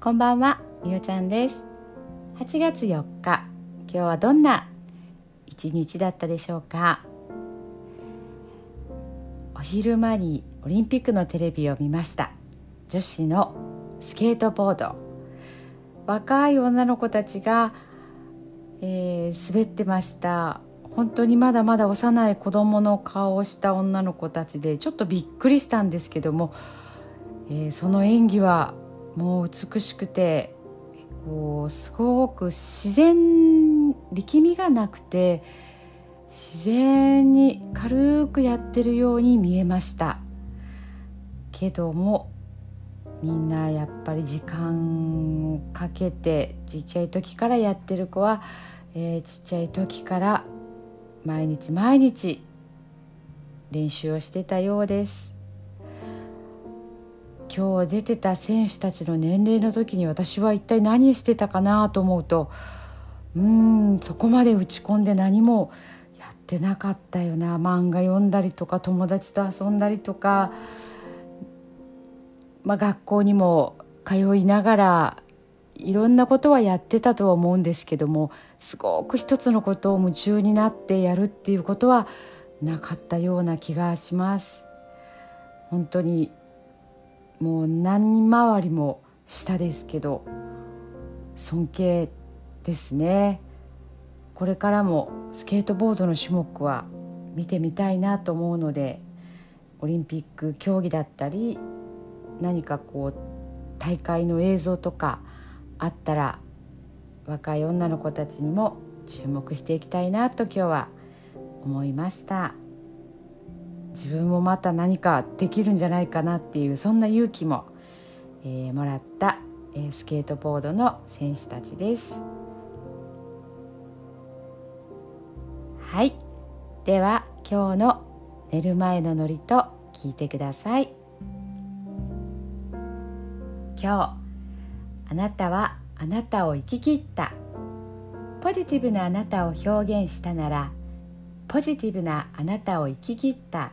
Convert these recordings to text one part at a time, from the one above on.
こんばんは、みおちゃんです。8月4日、今日はどんな一日だったでしょうか？お昼間にオリンピックのテレビを見ました。女子のスケートボード。若い女の子たちが、えー、滑ってました。本当にまだまだ幼い子供の顔をした女の子たちでちょっとびっくりしたんですけども、えー、その演技はもう美しくてこうすごく自然力みがなくて自然に軽くやってるように見えました。けどもみんなやっぱり時間をかけてちっちゃい時からやってる子は、えー、ちっちゃい時から毎日毎日練習をしてたようです。今日出てた選手たちの年齢の時に私は一体何してたかなと思うとうんそこまで打ち込んで何もやってなかったよな漫画読んだりとか友達と遊んだりとか、まあ、学校にも通いながらいろんなことはやってたとは思うんですけどもすごく一つのことを夢中になってやるっていうことはなかったような気がします。本当にもう何回りも下ですけど尊敬ですねこれからもスケートボードの種目は見てみたいなと思うのでオリンピック競技だったり何かこう大会の映像とかあったら若い女の子たちにも注目していきたいなと今日は思いました。自分もまた何かできるんじゃないかなっていうそんな勇気も、えー、もらった、えー、スケートボードの選手たちです。はい。では今日の寝る前のノリと聞いてください。今日あなたはあなたを生き切った。ポジティブなあなたを表現したならポジティブなあなたを生き切った。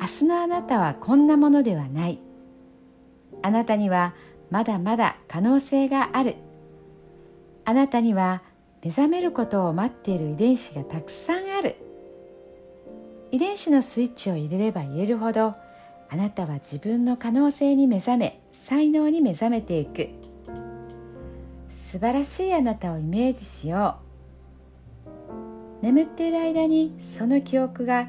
明日のあなたはこんなものではない。あなたにはまだまだ可能性がある。あなたには目覚めることを待っている遺伝子がたくさんある。遺伝子のスイッチを入れれば入れるほどあなたは自分の可能性に目覚め才能に目覚めていく。素晴らしいあなたをイメージしよう。眠っている間にその記憶が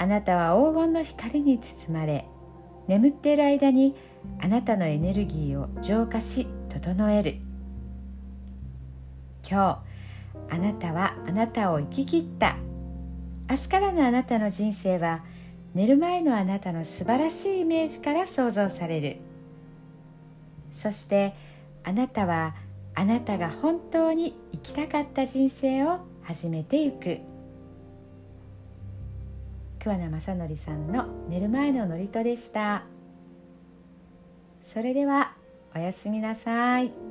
あなたは黄金の光に包まれ眠っている間にあなたのエネルギーを浄化し整える。今日あなたはあなたを生き切った。明日からのあなたの人生は寝る前のあなたの素晴らしいイメージから想像される。そしてあなたはあなたが本当に生きたかった人生を始めていく。桑名正則さんの寝る前の祝詞でしたそれではおやすみなさい。